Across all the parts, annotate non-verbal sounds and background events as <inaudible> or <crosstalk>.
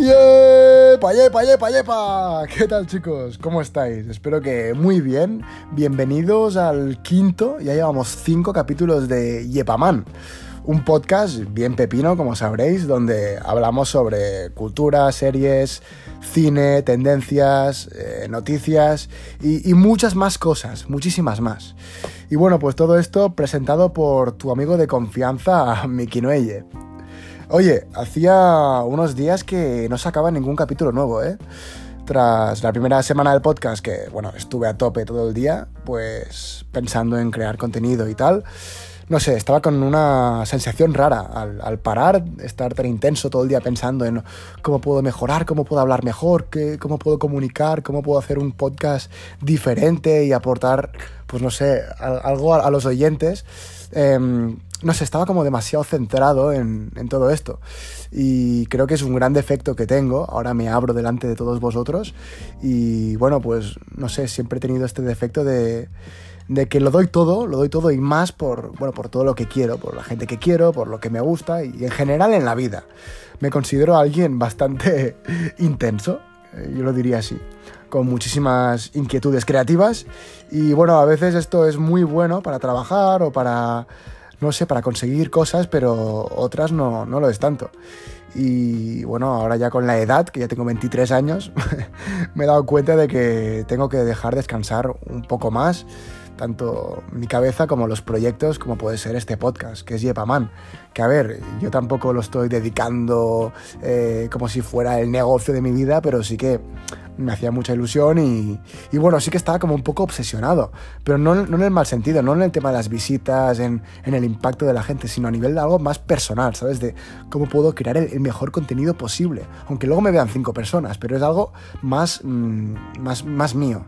¡Yepa, yepa, yepa, yepa! ¿Qué tal chicos? ¿Cómo estáis? Espero que muy bien. Bienvenidos al quinto, ya llevamos cinco capítulos de Yepaman. Un podcast bien pepino, como sabréis, donde hablamos sobre cultura, series, cine, tendencias, eh, noticias y, muchas más cosas, muchísimas más. Y bueno, pues todo esto presentado por tu amigo de confianza, <laughs> Miki Noelle. Oye, hacía unos días que no sacaba ningún capítulo nuevo, ¿eh? Tras la primera semana del podcast, que bueno, estuve a tope todo el día, pues pensando en crear contenido y tal. No sé, estaba con una sensación rara al, parar, estar tan intenso todo el día pensando en cómo puedo mejorar, cómo puedo hablar mejor, qué, cómo puedo comunicar, cómo puedo hacer un podcast diferente y aportar, pues no sé, algo a, los oyentes. Eh, no sé, estaba como demasiado centrado en, en, todo esto. Y creo que es un gran defecto que tengo. Ahora me abro delante de todos vosotros. Y bueno, pues no sé, siempre he tenido este defecto de, de que lo doy todo, lo doy todo y más por, bueno, por todo lo que quiero, por la gente que quiero, por lo que me gusta y en general en la vida. Me considero alguien bastante <laughs> intenso, eh, yo lo diría así con muchísimas inquietudes creativas y bueno, a veces esto es muy bueno para trabajar o para no sé, para conseguir cosas, pero otras no, no lo es tanto. Y bueno, ahora ya con la edad, que ya tengo 23 años, <laughs> me he dado cuenta de que tengo que dejar descansar un poco más, tanto mi cabeza como los proyectos, como puede ser este podcast, que es Yepaman. Que a ver, yo tampoco lo estoy dedicando eh, como si fuera el negocio de mi vida, pero sí que me hacía mucha ilusión y, y, bueno, sí que estaba como un poco obsesionado, pero no, no, en el mal sentido, no en el tema de las visitas, en, el impacto de la gente, sino a nivel de algo más personal, ¿sabes? De cómo puedo crear el, mejor contenido posible, aunque luego me vean cinco personas, pero es algo más, mmm, más, más mío,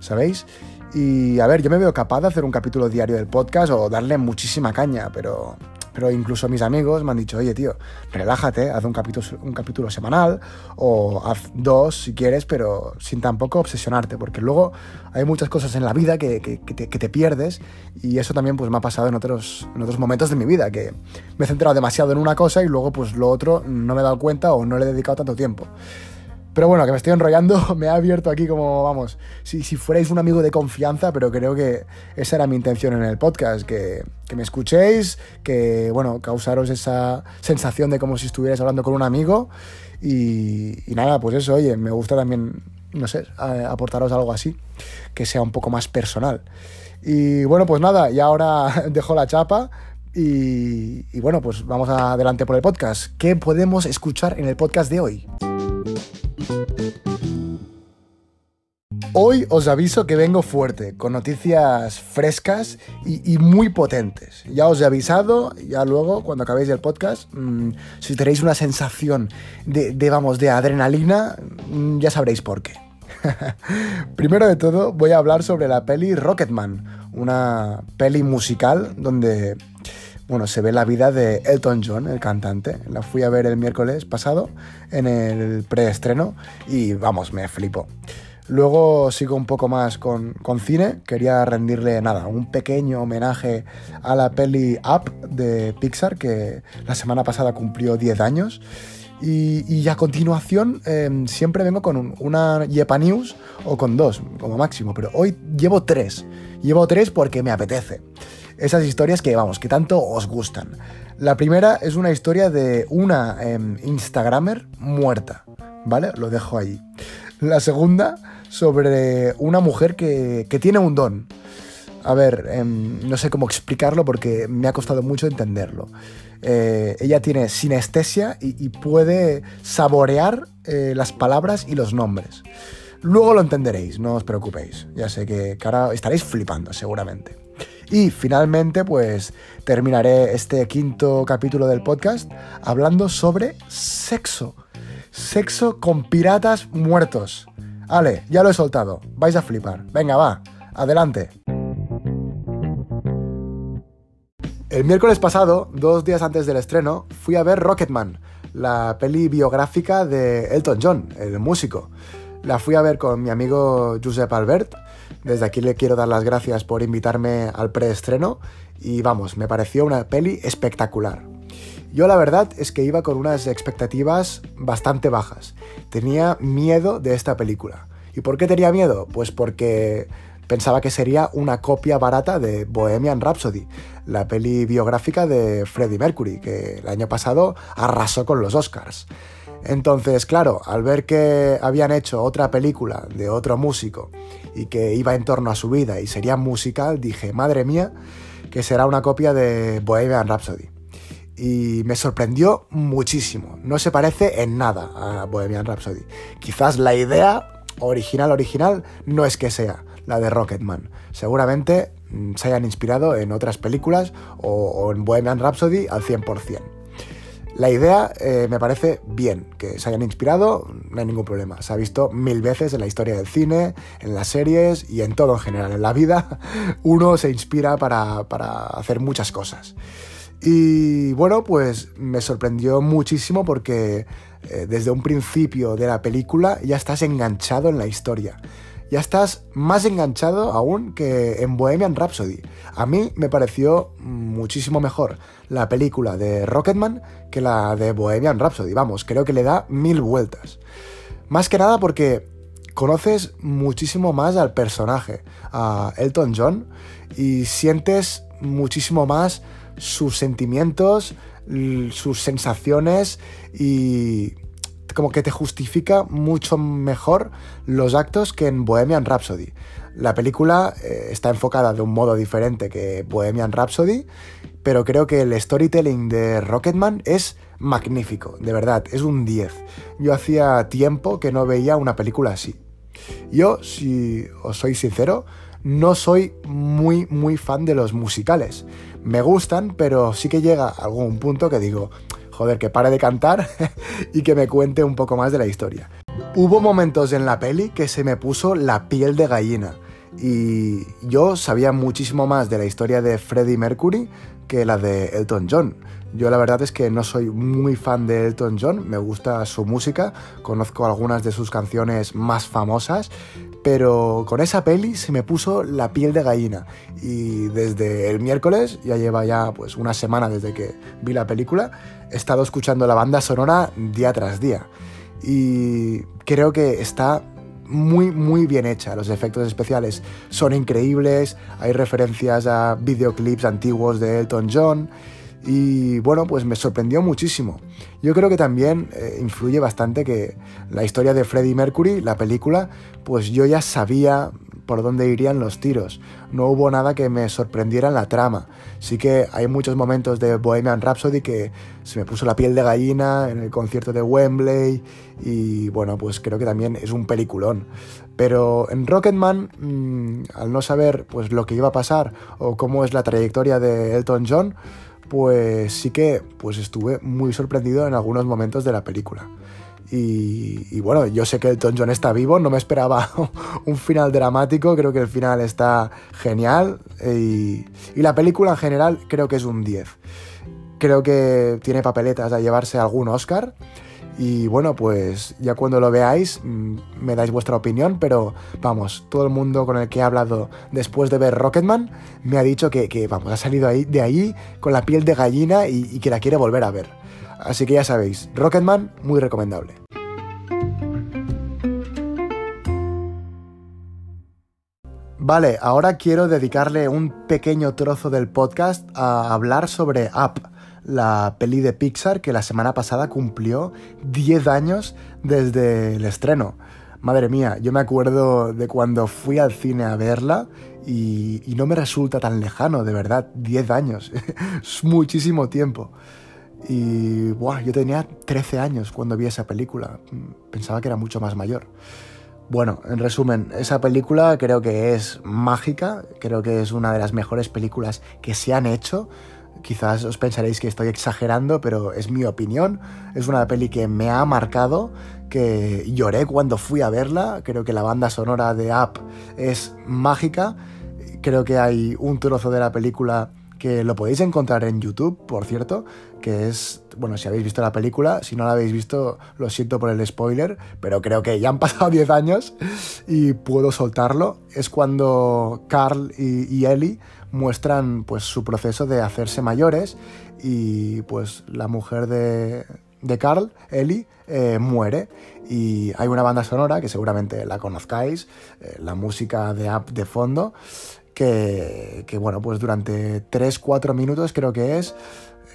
¿sabéis? Y a ver, yo me veo capaz de hacer un capítulo diario del podcast o darle muchísima caña, pero pero incluso mis amigos me han dicho, oye tío, relájate, haz un capítulo, un capítulo semanal o haz dos si quieres, pero sin tampoco obsesionarte, porque luego hay muchas cosas en la vida que, que, te, que, te, pierdes y eso también pues me ha pasado en otros, en otros momentos de mi vida, que me he centrado demasiado en una cosa y luego pues lo otro no me he dado cuenta o no le he dedicado tanto tiempo. Pero bueno, que me estoy enrollando, <laughs> me ha abierto aquí como, vamos, si, si fuerais un amigo de confianza, pero creo que esa era mi intención en el podcast, que, que me escuchéis, que, bueno, causaros esa sensación de como si estuvierais hablando con un amigo. Y, nada, pues eso, oye, me gusta también, no sé, aportaros algo así, que sea un poco más personal. Y bueno, pues nada, y ahora <laughs> dejo la chapa. Y bueno, pues vamos adelante por el podcast. ¿Qué podemos escuchar en el podcast de hoy? Hoy os aviso que vengo fuerte, con noticias frescas y, muy potentes. Ya os he avisado, ya luego, cuando acabéis el podcast, mmm, si tenéis una sensación de, vamos, de adrenalina, mmm, ya sabréis por qué. <laughs> Primero de todo, voy a hablar sobre la peli Rocketman, una peli musical donde bueno, se ve la vida de Elton John, el cantante. La fui a ver el miércoles pasado en el preestreno y vamos, me flipó. Luego sigo un poco más con, con, cine. Quería rendirle nada, un pequeño homenaje a la peli Up de Pixar, que la semana pasada cumplió 10 años. Y, a continuación eh, siempre vengo con un, una Yepa News o con dos, como máximo, pero hoy llevo tres. Llevo tres porque me apetece. Esas historias que, vamos, que tanto os gustan. La primera es una historia de una eh, Instagramer muerta, ¿vale? Lo dejo ahí. La segunda sobre una mujer que, que tiene un don. A ver, eh, no sé cómo explicarlo porque me ha costado mucho entenderlo. Eh, ella tiene sinestesia y, y puede saborear eh, las palabras y los nombres. Luego lo entenderéis, no os preocupéis. Ya sé que, que ahora estaréis flipando, seguramente. Y finalmente, pues terminaré este quinto capítulo del podcast hablando sobre sexo. Sexo con piratas muertos. Ale, ya lo he soltado. Vais a flipar. Venga, va. Adelante. El miércoles pasado, dos días antes del estreno, fui a ver Rocketman, la peli biográfica de Elton John, el músico. La fui a ver con mi amigo Josep Albert. Desde aquí le quiero dar las gracias por invitarme al preestreno y vamos, me pareció una peli espectacular. Yo la verdad es que iba con unas expectativas bastante bajas. Tenía miedo de esta película. ¿Y por qué tenía miedo? Pues porque pensaba que sería una copia barata de Bohemian Rhapsody, la peli biográfica de Freddie Mercury, que el año pasado arrasó con los Oscars. Entonces, claro, al ver que habían hecho otra película de otro músico y que iba en torno a su vida y sería musical, dije, madre mía, que será una copia de Bohemian Rhapsody. Y me sorprendió muchísimo. No se parece en nada a Bohemian Rhapsody. Quizás la idea original, original, no es que sea la de Rocketman. Seguramente mm, se hayan inspirado en otras películas o, en Bohemian Rhapsody al 100%. La idea eh, me parece bien, que se hayan inspirado, no hay ningún problema. Se ha visto mil veces en la historia del cine, en las series y en todo en general. En la vida <laughs> uno se inspira para, para hacer muchas cosas. Y bueno, pues me sorprendió muchísimo porque eh, desde un principio de la película ya estás enganchado en la historia ya estás más enganchado aún que en Bohemian Rhapsody. A mí me pareció muchísimo mejor la película de Rocketman que la de Bohemian Rhapsody. Vamos, creo que le da mil vueltas. Más que nada porque conoces muchísimo más al personaje, a Elton John, y sientes muchísimo más sus sentimientos, sus sensaciones y como que te justifica mucho mejor los actos que en Bohemian Rhapsody. La película eh, está enfocada de un modo diferente que Bohemian Rhapsody, pero creo que el storytelling de Rocketman es magnífico, de verdad, es un 10. Yo hacía tiempo que no veía una película así. Yo, si os soy sincero, no soy muy, muy fan de los musicales. Me gustan, pero sí que llega algún punto que digo, joder, que pare de cantar <laughs> y que me cuente un poco más de la historia. Hubo momentos en la peli que se me puso la piel de gallina y yo sabía muchísimo más de la historia de Freddie Mercury que la de Elton John. Yo la verdad es que no soy muy fan de Elton John, me gusta su música, conozco algunas de sus canciones más famosas, pero con esa peli se me puso la piel de gallina. Y desde el miércoles, ya lleva ya pues una semana desde que vi la película, he estado escuchando la banda sonora día tras día. Y creo que está muy muy bien hecha, los efectos especiales son increíbles, hay referencias a videoclips antiguos de Elton John y bueno, pues me sorprendió muchísimo. Yo creo que también eh, influye bastante que la historia de Freddie Mercury, la película, pues yo ya sabía por dónde irían los tiros. No hubo nada que me sorprendiera en la trama. Sí que hay muchos momentos de Bohemian Rhapsody que se me puso la piel de gallina en el concierto de Wembley y bueno, pues creo que también es un peliculón. Pero en Rocketman, mm, al no saber pues lo que iba a pasar o cómo es la trayectoria de Elton John, pues sí que pues estuve muy sorprendido en algunos momentos de la película. Y, bueno, yo sé que Elton John está vivo, no me esperaba <laughs> un final dramático, creo que el final está genial y, y la película en general creo que es un 10. Creo que tiene papeletas a llevarse algún Oscar y bueno, pues ya cuando lo veáis mm, me dais vuestra opinión, pero vamos, todo el mundo con el que he hablado después de ver Rocketman me ha dicho que, vamos, ha salido ahí, de ahí con la piel de gallina y, y que la quiere volver a ver. Así que ya sabéis, Rocketman, muy recomendable. Vale, ahora quiero dedicarle un pequeño trozo del podcast a hablar sobre Up la peli de Pixar que la semana pasada cumplió 10 años desde el estreno. Madre mía, yo me acuerdo de cuando fui al cine a verla y, no me resulta tan lejano, de verdad, 10 años. <laughs> es muchísimo tiempo. Y buah, yo tenía 13 años cuando vi esa película. Pensaba que era mucho más mayor. Bueno, en resumen, esa película creo que es mágica, creo que es una de las mejores películas que se han hecho. Quizás os pensaréis que estoy exagerando, pero es mi opinión. Es una peli que me ha marcado, que lloré cuando fui a verla. Creo que la banda sonora de Up es mágica. Creo que hay un trozo de la película que lo podéis encontrar en YouTube, por cierto, que es, bueno, si habéis visto la película, si no la habéis visto, lo siento por el spoiler, pero creo que ya han <laughs> pasado 10 años y puedo soltarlo. Es cuando Carl y, Ellie muestran pues su proceso de hacerse mayores y pues la mujer de, de Carl, Ellie, eh, muere y hay una banda sonora que seguramente la conozcáis, eh, la música de app de fondo, que, que, bueno, pues durante 3-4 minutos creo que es,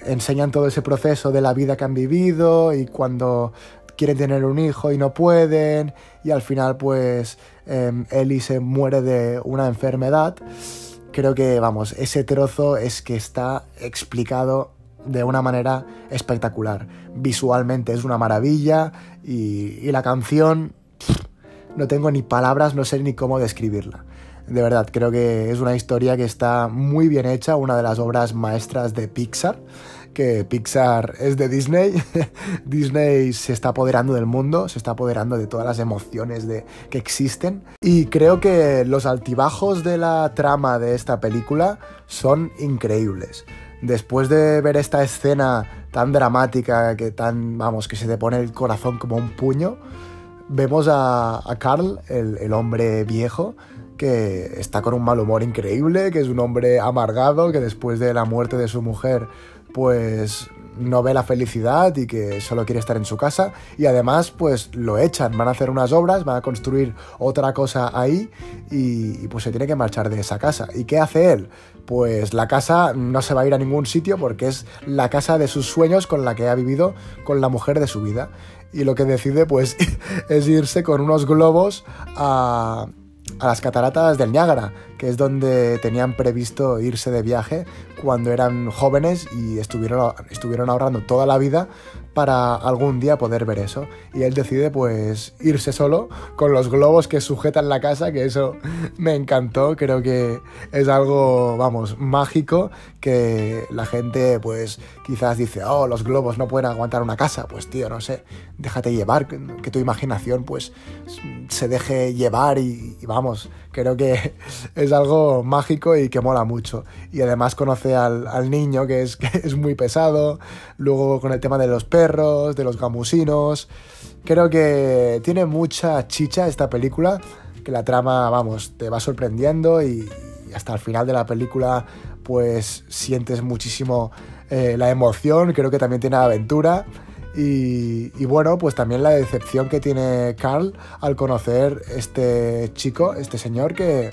enseñan todo ese proceso de la vida que han vivido y cuando quieren tener un hijo y no pueden y al final pues eh, Ellie se muere de una enfermedad. Creo que, vamos, ese trozo es que está explicado de una manera espectacular. Visualmente es una maravilla y, la canción no tengo ni palabras, no sé ni cómo describirla. De verdad, creo que es una historia que está muy bien hecha, una de las obras maestras de Pixar, que Pixar es de Disney. <laughs> Disney se está apoderando del mundo, se está apoderando de todas las emociones de, que existen. Y creo que los altibajos de la trama de esta película son increíbles después de ver esta escena tan dramática, que tan, vamos, que se te pone el corazón como un puño, vemos a, Carl, el, hombre viejo, que está con un mal humor increíble, que es un hombre amargado, que después de la muerte de su mujer, pues no ve la felicidad y que solo quiere estar en su casa y además pues lo echan, van a hacer unas obras, van a construir otra cosa ahí y, pues se tiene que marchar de esa casa. ¿Y qué hace él? Pues la casa no se va a ir a ningún sitio porque es la casa de sus sueños con la que ha vivido con la mujer de su vida. Y lo que decide pues <laughs> es irse con unos globos a, a las cataratas del Niágara, que es donde tenían previsto irse de viaje cuando eran jóvenes y estuvieron, estuvieron ahorrando toda la vida para algún día poder ver eso. Y él decide pues irse solo con los globos que sujetan la casa, que eso me encantó, creo que es algo, vamos, mágico, que la gente pues quizás dice, oh, los globos no pueden aguantar una casa, pues tío, no sé, déjate llevar, que tu imaginación pues se deje llevar y, y vamos, creo que <laughs> es algo mágico y que mola mucho. Y además conoce al, niño que es, <laughs> que es muy pesado, luego con el tema de los perros, de los gamusinos. Creo que tiene mucha chicha esta película, que la trama, vamos, te va sorprendiendo y, hasta el final de la película pues sientes muchísimo eh, la emoción, creo que también tiene aventura. Y, bueno, pues también la decepción que tiene Carl al conocer este chico, este señor que,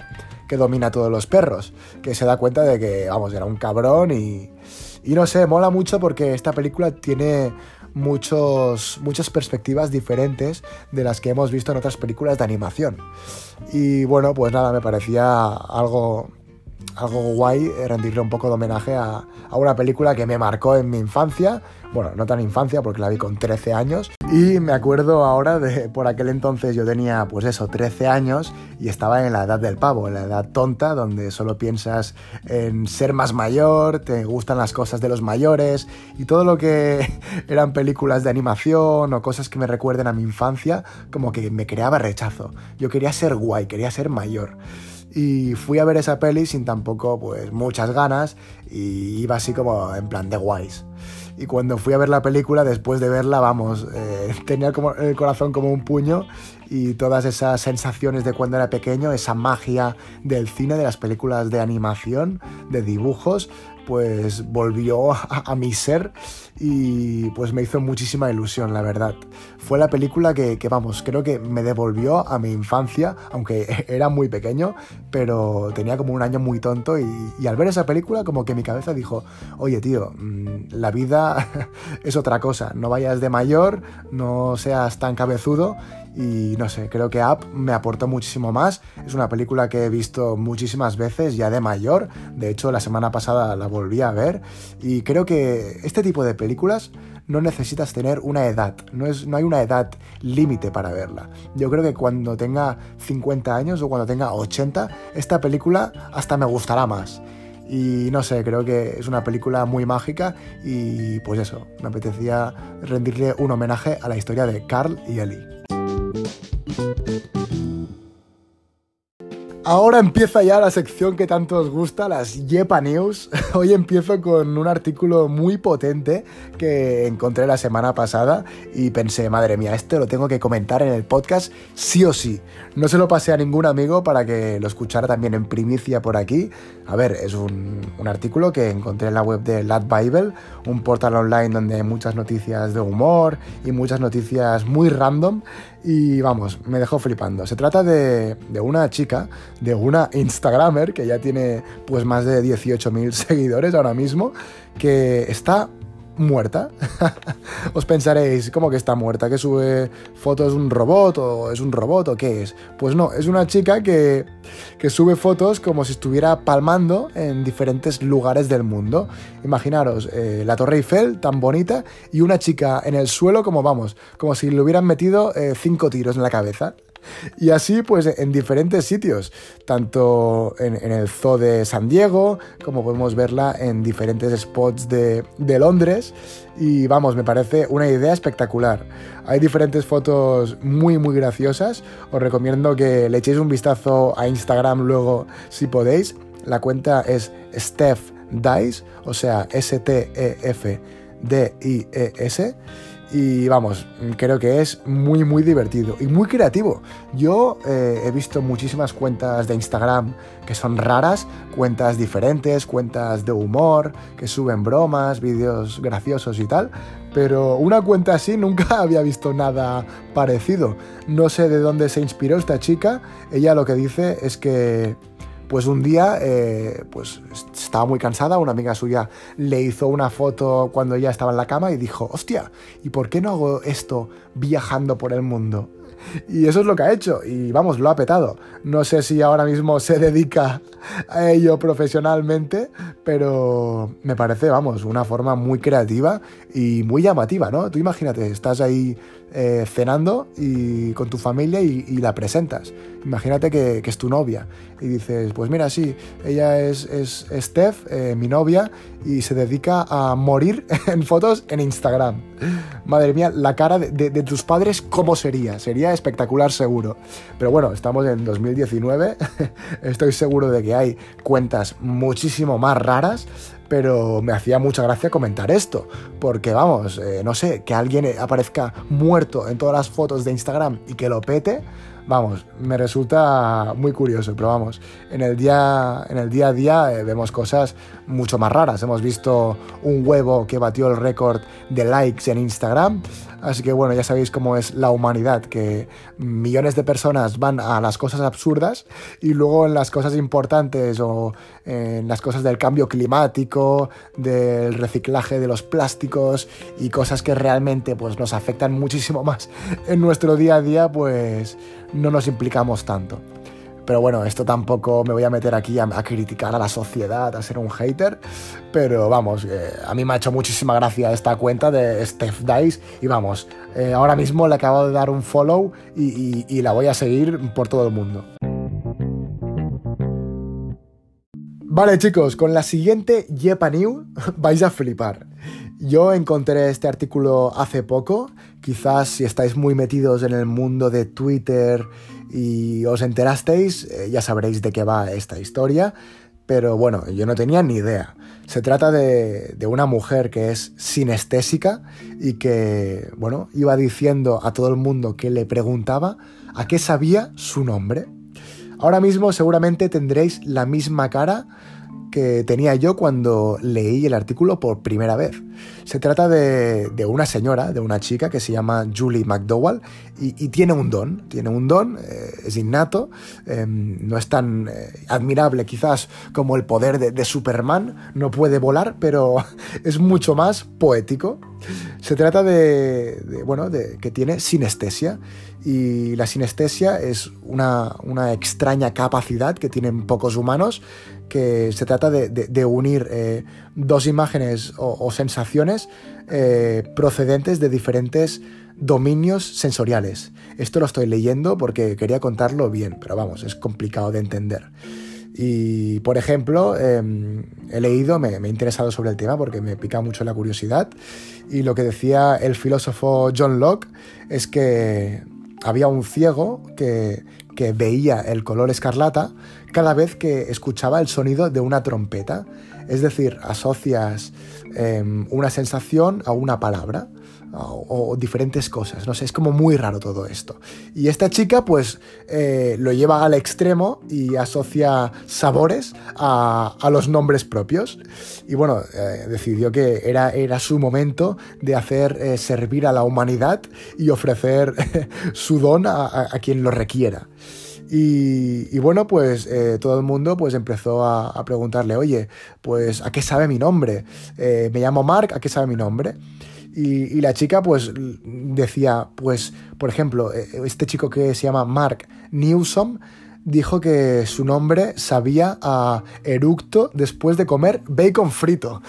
que domina todos los perros, que se da cuenta de que, vamos, era un cabrón y, y no sé, mola mucho porque esta película tiene muchos, muchas perspectivas diferentes de las que hemos visto en otras películas de animación. Y bueno, pues nada, me parecía algo, algo guay rendirle un poco de homenaje a, a una película que me marcó en mi infancia bueno, no tan infancia porque la vi con 13 años. Y me acuerdo ahora de, por aquel entonces yo tenía pues eso, 13 años y estaba en la edad del pavo, en la edad tonta, donde solo piensas en ser más mayor, te gustan las cosas de los mayores y todo lo que <laughs> eran películas de animación o cosas que me recuerden a mi infancia, como que me creaba rechazo. Yo quería ser guay, quería ser mayor y fui a ver esa peli sin tampoco pues muchas ganas y iba así como en plan de guays. Y cuando fui a ver la película, después de verla, vamos, eh, tenía como el corazón como un puño y todas esas sensaciones de cuando era pequeño, esa magia del cine, de las películas de animación, de dibujos, pues volvió a, mi ser y pues me hizo muchísima ilusión, la verdad. Fue la película que, vamos, creo que me devolvió a mi infancia, aunque <laughs> era muy pequeño, pero tenía como un año muy tonto y, y al ver esa película como que mi cabeza dijo, oye tío, mm, la vida <laughs> es otra cosa, no vayas de mayor, no seas tan cabezudo y no sé, creo que Up me aportó muchísimo más. Es una película que he visto muchísimas veces ya de mayor. De hecho, la semana pasada la volví a ver y creo que este tipo de películas no necesitas tener una edad, no, es, no hay una edad límite para verla. Yo creo que cuando tenga 50 años o cuando tenga 80, esta película hasta me gustará más. Y no sé, creo que es una película muy mágica y pues eso, me apetecía rendirle un homenaje a la historia de Carl y Ellie. Ahora empieza ya la sección que tanto os gusta, las Yepa News. <laughs> Hoy empiezo con un artículo muy potente que encontré la semana pasada y pensé, madre mía, este lo tengo que comentar en el podcast sí o sí. No se lo pasé a ningún amigo para que lo escuchara también en primicia por aquí. A ver, es un, artículo que encontré en la web de Lat Bible, un portal online donde hay muchas noticias de humor y muchas noticias muy random y vamos, me dejó flipando. Se trata de, de una chica, de una Instagramer que ya tiene pues más de 18.000 <laughs> seguidores ahora mismo, que está muerta. <laughs> Os pensaréis, ¿cómo que está muerta? ¿Que sube fotos un robot o es un robot o qué es? Pues no, es una chica que, que sube fotos como si estuviera palmando en diferentes lugares del mundo. Imaginaros, eh, la Torre Eiffel tan bonita y una chica en el suelo como vamos, como si le hubieran metido eh, cinco tiros en la cabeza. Y así, pues en diferentes sitios, tanto en, el Zoo de San Diego, como podemos verla en diferentes spots de, Londres. Y vamos, me parece una idea espectacular. Hay diferentes fotos muy, muy graciosas. Os recomiendo que le echéis un vistazo a Instagram luego si podéis. La cuenta es Steph Dice, o sea, S-T-E-F-D-I-E-S. Y vamos, creo que es muy, muy divertido y muy creativo. Yo eh, he visto muchísimas cuentas de Instagram que son raras, cuentas diferentes, cuentas de humor, que suben bromas, vídeos graciosos y tal. Pero una cuenta así nunca <laughs> había visto nada parecido. No sé de dónde se inspiró esta chica. Ella lo que dice es que pues un día eh, pues estaba muy cansada, una amiga suya le hizo una foto cuando ella estaba en la cama y dijo, hostia, ¿y por qué no hago esto viajando por el mundo? Y eso es lo que ha hecho. Y vamos, lo ha petado. No sé si ahora mismo se dedica a ello profesionalmente, pero me parece, vamos, una forma muy creativa y muy llamativa, ¿no? Tú imagínate, estás ahí eh, cenando y con tu familia y, la presentas. Imagínate que, es tu novia y dices, pues mira, sí, ella es, es Steph, eh, mi novia, y se dedica a morir <laughs> en fotos en Instagram. Madre mía, la cara de, de tus padres, ¿cómo sería? Sería espectacular seguro. Pero bueno, estamos en 2019, <laughs> estoy seguro de que hay cuentas muchísimo más raras pero me hacía mucha gracia comentar esto, porque vamos, eh, no sé, que alguien aparezca muerto en todas las fotos de Instagram y que lo pete, vamos, me resulta muy curioso, pero vamos, en el día, en el día a día eh, vemos cosas mucho más raras. Hemos visto un huevo que batió el récord de likes en Instagram, así que bueno, ya sabéis cómo es la humanidad, que millones de personas van a las cosas absurdas y luego en las cosas importantes o en las cosas del cambio climático, del reciclaje de los plásticos y cosas que realmente pues, nos afectan muchísimo <laughs> más en nuestro día a día, pues no nos implicamos tanto. Pero bueno, esto tampoco me voy a meter aquí a, criticar a la sociedad, a ser un hater. Pero vamos, eh, a mí me ha hecho muchísima gracia esta cuenta de Steph Dice. Y vamos, eh, ahora mismo le acabo de dar un follow y, la voy a seguir por todo el mundo. Vale chicos, con la siguiente Yepa New <laughs> vais a flipar. Yo encontré este artículo hace poco, quizás si estáis muy metidos en el mundo de Twitter y os enterasteis, eh, ya sabréis de qué va esta historia, pero bueno, yo no tenía ni idea. Se trata de, de, una mujer que es sinestésica y que, bueno, iba diciendo a todo el mundo que le preguntaba a qué sabía su nombre. Ahora mismo seguramente tendréis la misma cara que tenía yo cuando leí el artículo por primera vez. Se trata de, una señora, de una chica que se llama Julie McDowell y, tiene un don, tiene un don, eh, es innato, em, no es tan eh, admirable quizás como el poder de, Superman, no puede volar, pero <laughs> es mucho más poético. Se trata de, bueno, de que tiene sinestesia y la sinestesia es una, una extraña capacidad que tienen pocos humanos que se trata de, unir eh, dos imágenes o, sensaciones eh, procedentes de diferentes dominios sensoriales. Esto lo estoy leyendo porque quería contarlo bien, pero vamos, es complicado de entender. Y, por ejemplo, em, he leído, me, me, he interesado sobre el tema porque me pica mucho la curiosidad, y lo que decía el filósofo John Locke es que había un ciego que que veía el color escarlata cada vez que escuchaba el sonido de una trompeta. Es decir, asocias em, una sensación a una palabra o, diferentes cosas. No sé, es como muy raro todo esto. Y esta chica pues eh, lo lleva al extremo y asocia sabores a, los nombres propios. Y bueno, eh, decidió que era, era su momento de hacer eh, servir a la humanidad y ofrecer <laughs> su don a, quien lo requiera. Y, bueno, pues todo el mundo pues empezó a, preguntarle, oye, pues ¿a qué sabe mi nombre? me llamo Mark, ¿a qué sabe mi nombre? Y, la chica pues decía, pues, por ejemplo, eh, este chico que se llama Mark Newsom dijo que su nombre sabía a eructo después de comer bacon frito.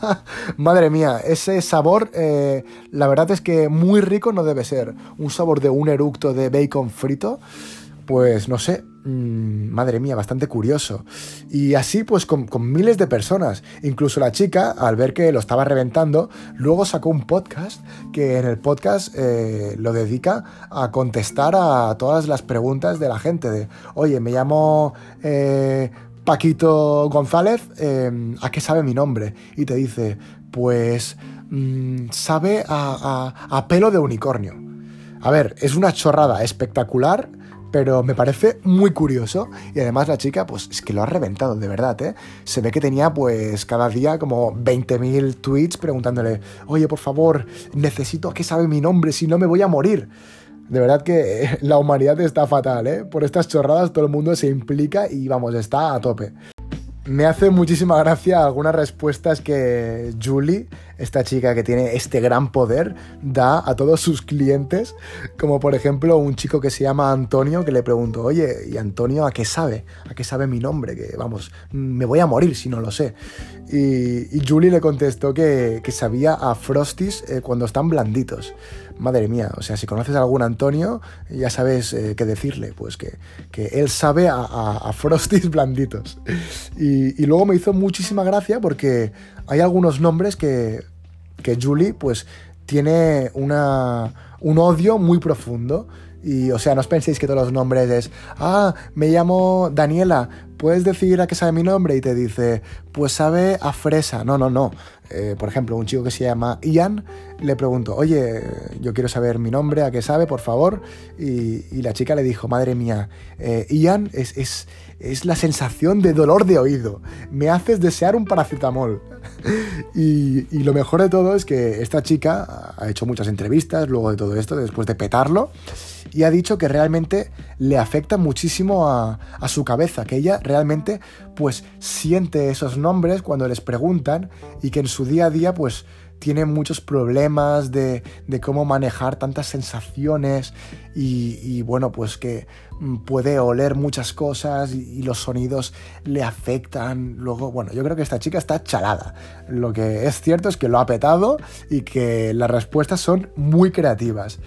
<laughs> Madre mía, ese sabor, eh, la verdad es que muy rico no debe ser. Un sabor de un eructo de bacon frito, pues no sé, Mm, madre mía, bastante curioso. Y así pues con, miles de personas. Incluso la chica, al ver que lo estaba reventando, luego sacó un podcast que en el podcast eh, lo dedica a contestar a todas las preguntas de la gente de, oye, me llamo... Eh, Paquito González, eh, ¿a qué sabe mi nombre? Y te dice, pues mm, sabe a pelo de unicornio. A ver, es una chorrada espectacular pero me parece muy curioso y además la chica pues es que lo ha reventado de verdad, ¿eh? Se ve que tenía pues cada día como 20.000 tweets preguntándole, oye por favor, necesito a qué sabe mi nombre, si no me voy a morir. De verdad que <laughs> la humanidad está fatal, ¿eh? Por estas chorradas todo el mundo se implica y vamos, está a tope. Me hace muchísima gracia algunas respuestas que Julie, esta chica que tiene este gran poder, da a todos sus clientes, como por ejemplo un chico que se llama Antonio que le pregunto, oye, ¿y Antonio a qué sabe? ¿A qué sabe mi nombre? Que vamos, me voy a morir si no lo sé. Y, Julie le contestó que, sabía a Frosties eh, cuando están blanditos madre mía, o sea, si conoces a algún Antonio, ya sabes eh, qué decirle, pues que, él sabe a, a, frosties <laughs> blanditos. Y, y, luego me hizo muchísima gracia porque hay algunos nombres que, que Julie, pues, tiene una, un odio muy profundo. Y, o sea, no os penséis que todos los nombres es, ah, me llamo Daniela, ¿puedes decir a qué sabe mi nombre? Y te dice, pues sabe a fresa. No, no, no. Eh, por ejemplo, un chico que se llama Ian, le pregunto, oye, yo quiero saber mi nombre, a qué sabe, por favor. Y, la chica le dijo, madre mía, eh, Ian es, es, es, la sensación de dolor de oído. Me haces desear un paracetamol. <laughs> y, y, lo mejor de todo es que esta chica ha hecho muchas entrevistas luego de todo esto, después de petarlo y ha dicho que realmente le afecta muchísimo a, su cabeza, que ella realmente pues siente esos nombres cuando les preguntan y que en su día a día pues tiene muchos problemas de, cómo manejar tantas sensaciones y, bueno, pues que mm, puede oler muchas cosas y, los sonidos le afectan. Luego, bueno, yo creo que esta chica está chalada. Lo que es cierto es que lo ha petado y que las respuestas son muy creativas.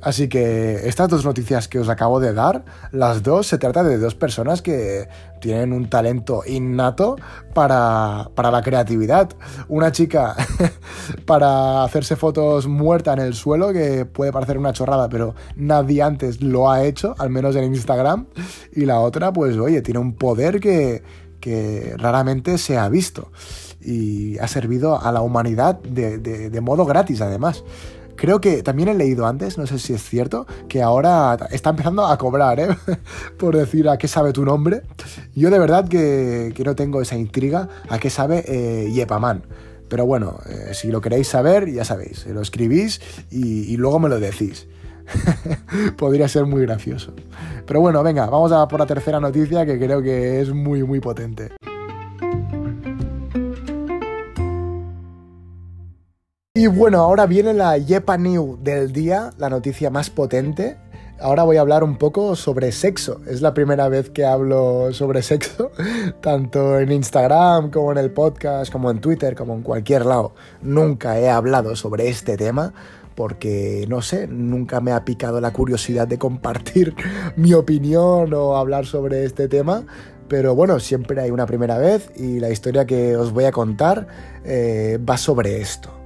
Así que estas dos noticias que os acabo de dar, las dos se trata de dos personas que tienen un talento innato para, la creatividad. Una chica <laughs> para hacerse fotos muerta en el suelo, que puede parecer una chorrada, pero nadie antes lo ha hecho, al menos en Instagram. Y la otra, pues oye, tiene un poder que, que raramente se ha visto. Y ha servido a la humanidad de, de modo gratis, además. Creo que también he leído antes, no sé si es cierto, que ahora está empezando a cobrar, ¿eh? <laughs> Por decir a qué sabe tu nombre. Yo de verdad que, no tengo esa intriga a qué sabe eh, Yepaman. Pero bueno, eh, si lo queréis saber, ya sabéis, lo escribís y, y luego me lo decís. <laughs> Podría ser muy gracioso. Pero bueno, venga, vamos a por la tercera noticia que creo que es muy, muy potente. Y bueno, ahora viene la Yepa New del día, la noticia más potente. Ahora voy a hablar un poco sobre sexo. Es la primera vez que hablo sobre sexo, <laughs> tanto en Instagram como en el podcast, como en Twitter, como en cualquier lado. Nunca he hablado sobre este tema porque, no sé, nunca me ha picado la curiosidad de compartir <laughs> mi opinión o hablar sobre este tema. Pero bueno, siempre hay una primera vez y la historia que os voy a contar eh, va sobre esto.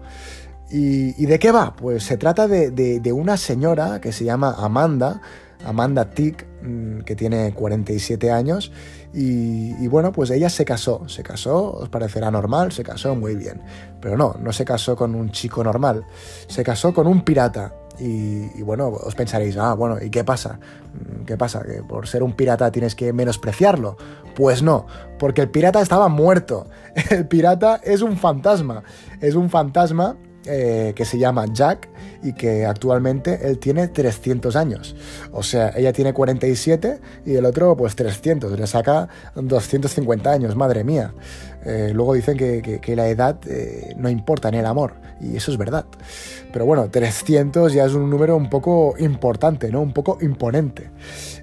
¿Y, de qué va? Pues se trata de, una señora que se llama Amanda, Amanda Tick, mm, que tiene 47 años. Y, bueno, pues ella se casó, se casó, os parecerá normal, se casó muy bien. Pero no, no se casó con un chico normal, se casó con un pirata. Y, bueno, os pensaréis, ah, bueno, ¿y qué pasa? Mm, ¿Qué pasa? ¿Que por ser un pirata tienes que menospreciarlo? Pues no, porque el pirata estaba muerto. <laughs> El pirata es un fantasma. Es un fantasma eh, que se llama Jack y que actualmente él tiene 300 años. O sea, ella tiene 47 y el otro pues 300, le saca 250 años, madre mía. Eh, luego dicen que, la edad eh, no importa en el amor y eso es verdad. Pero bueno, 300 ya es un número un poco importante, ¿no? Un poco imponente.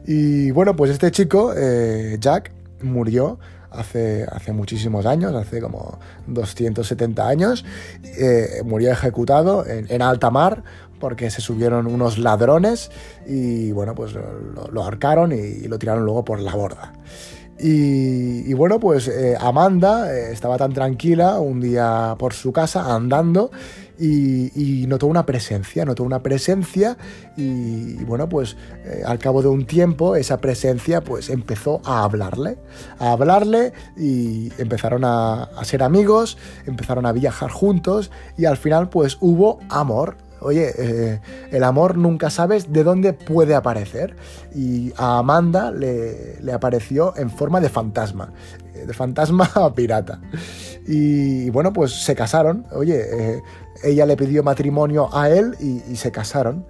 Y bueno, pues este chico, Jack, murió hace, hace muchísimos años, hace como 270 años, eh, murió ejecutado en, alta mar porque se subieron unos ladrones y bueno, pues lo, lo ahorcaron y, lo tiraron luego por la borda. Y, bueno, pues eh, Amanda eh, estaba tan tranquila un día por su casa andando y, notó una presencia, notó una presencia y, bueno, pues eh, al cabo de un tiempo esa presencia pues empezó a hablarle, a hablarle y empezaron a, ser amigos, empezaron a viajar juntos y al final pues hubo amor, Oye, eh, el amor nunca sabes de dónde puede aparecer. Y a Amanda le, apareció en forma de fantasma, de fantasma <laughs> pirata. Y, bueno, pues se casaron. Oye, eh, ella le pidió matrimonio a él y, se casaron.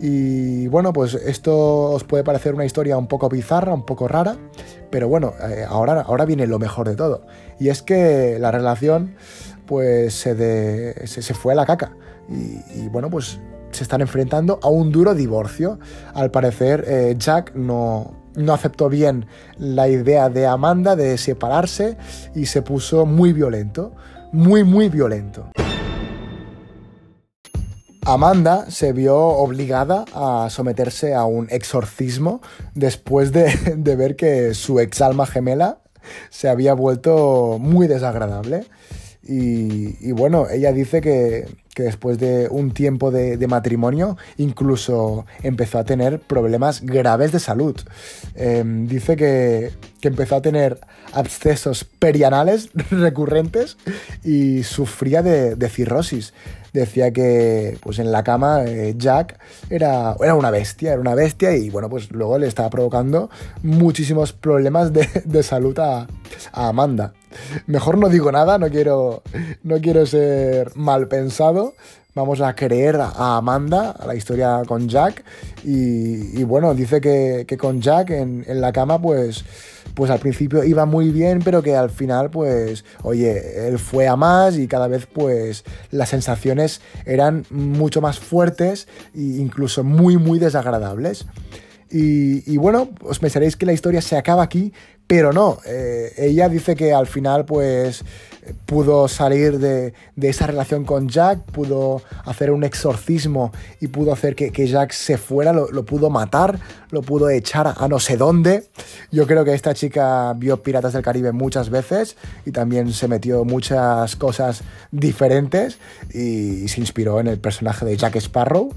Y bueno, pues esto os puede parecer una historia un poco bizarra, un poco rara, pero bueno, eh, ahora, ahora viene lo mejor de todo. Y es que la relación pues se, se, fue a la caca. Y, bueno, pues se están enfrentando a un duro divorcio. Al parecer, eh, Jack no, no aceptó bien la idea de Amanda de separarse y se puso muy violento, muy, muy violento. Amanda se vio obligada a someterse a un exorcismo después de, <laughs> ver que su ex alma gemela se había vuelto muy desagradable. Y, bueno, ella dice que, después de un tiempo de, matrimonio incluso empezó a tener problemas graves de salud. Em, dice que, empezó a tener abscesos perianales <laughs> recurrentes y sufría de, de cirrosis decía que pues en la cama eh, Jack era, era una bestia, era una bestia y bueno, pues luego le estaba provocando muchísimos problemas de, salud a, Amanda. Mejor no digo nada, no quiero, no quiero ser mal pensado, vamos a creer a Amanda, a la historia con Jack. Y, bueno, dice que, con Jack en, en, la cama, pues pues al principio iba muy bien, pero que al final, pues, oye, él fue a más y cada vez, pues, las sensaciones eran mucho más fuertes e incluso muy, muy desagradables. Y, bueno, os pensaréis que la historia se acaba aquí, pero no. Eh, ella dice que al final, pues, pudo salir de, esa relación con Jack, pudo hacer un exorcismo y pudo hacer que, Jack se fuera, lo, pudo matar, lo pudo echar a no sé dónde. Yo creo que esta chica vio Piratas del Caribe muchas veces y también se metió muchas cosas diferentes y, se inspiró en el personaje de Jack Sparrow.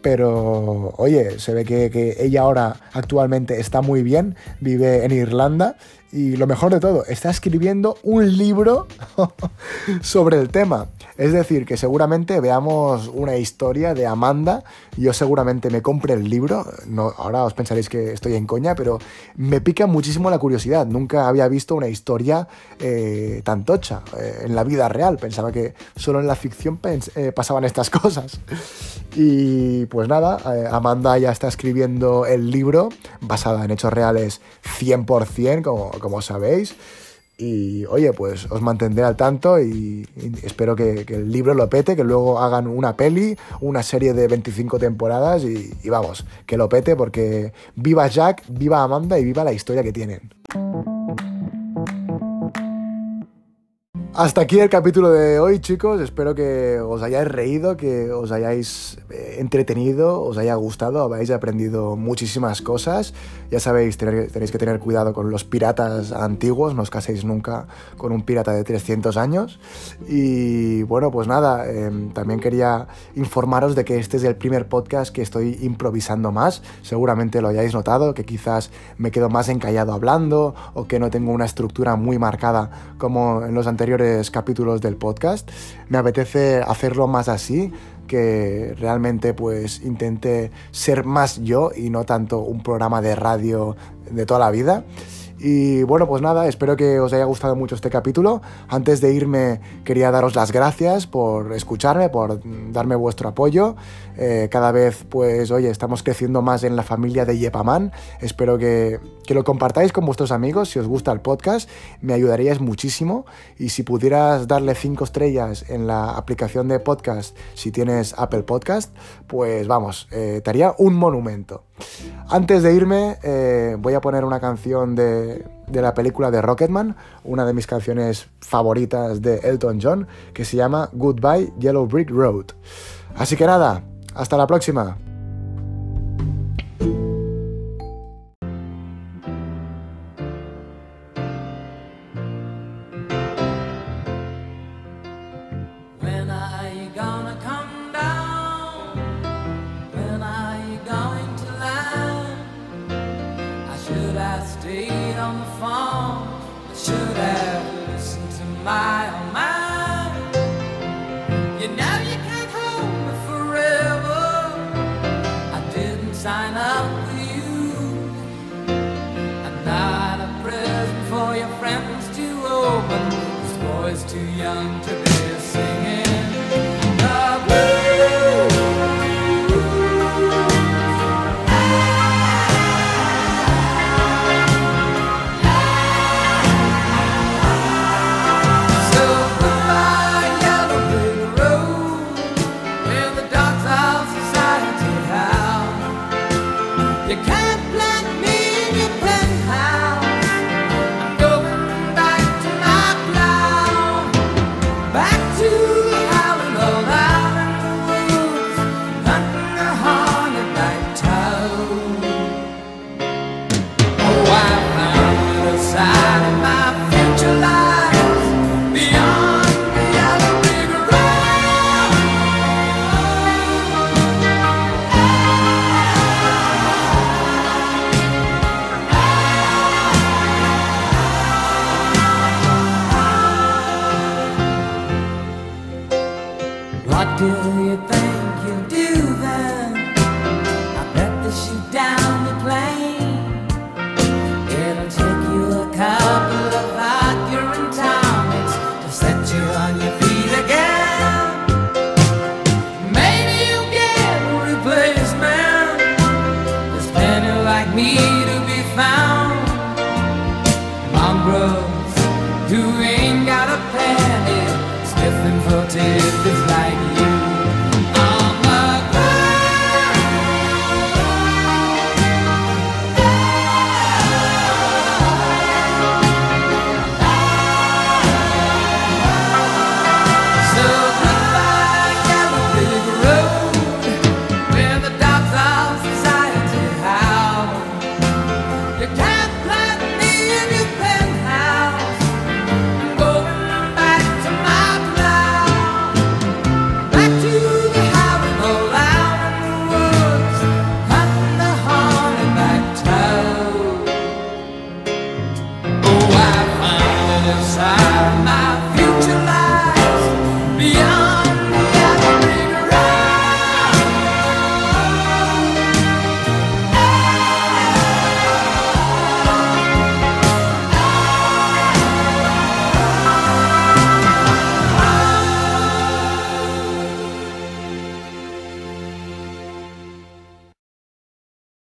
Pero, oye, se ve que, que ella ahora actualmente está muy bien, vive en Irlanda y lo mejor de todo, está escribiendo un libro <laughs> sobre el tema. Es decir, que seguramente veamos una historia de Amanda. Yo seguramente me compre el libro. Ahora os pensaréis que estoy en coña, pero me pica muchísimo la curiosidad. Nunca había visto una historia eh, tan tocha eh, en la vida real. Pensaba que solo en la ficción eh, pasaban estas <laughs> cosas. Y pues nada, Amanda ya está escribiendo el libro basada en hechos reales 100%, como como sabéis. Y oye, pues os mantendré al tanto y, espero que, el libro lo pete, que luego hagan una peli, una serie de 25 temporadas y, vamos, que lo pete porque viva Jack, viva Amanda y viva la historia que tienen. Hasta aquí el capítulo de hoy, chicos. Espero que os hayáis reído, que os hayáis eh, entretenido, os haya gustado, habéis aprendido muchísimas cosas. Ya sabéis, tenéis que tener cuidado con los piratas antiguos, no os caséis nunca con un pirata de 300 años. Y bueno, pues nada, em, también quería informaros de que este es el primer podcast que estoy improvisando más. Seguramente lo hayáis notado, que quizás me quedo más encallado hablando o que no tengo una estructura muy marcada como en los anteriores capítulos del podcast. Me apetece hacerlo más así, que realmente pues intente ser más yo y no tanto un programa de radio de toda la vida. Y bueno, pues nada, espero que os haya gustado mucho este capítulo. Antes de irme quería daros las gracias por escucharme, por darme vuestro apoyo. Eh, cada vez, pues, oye, estamos creciendo más en la familia de Yepaman. Espero que, que, lo compartáis con vuestros amigos si os gusta el podcast. Me ayudaríais muchísimo. Y si pudieras darle cinco estrellas en la aplicación de podcast, si tienes Apple Podcast, pues vamos, eh, te haría un monumento. Antes de irme, eh, voy a poner una canción de, de, la película de Rocketman, una de mis canciones favoritas de Elton John, que se llama Goodbye Yellow Brick Road. Así que nada, hasta la próxima.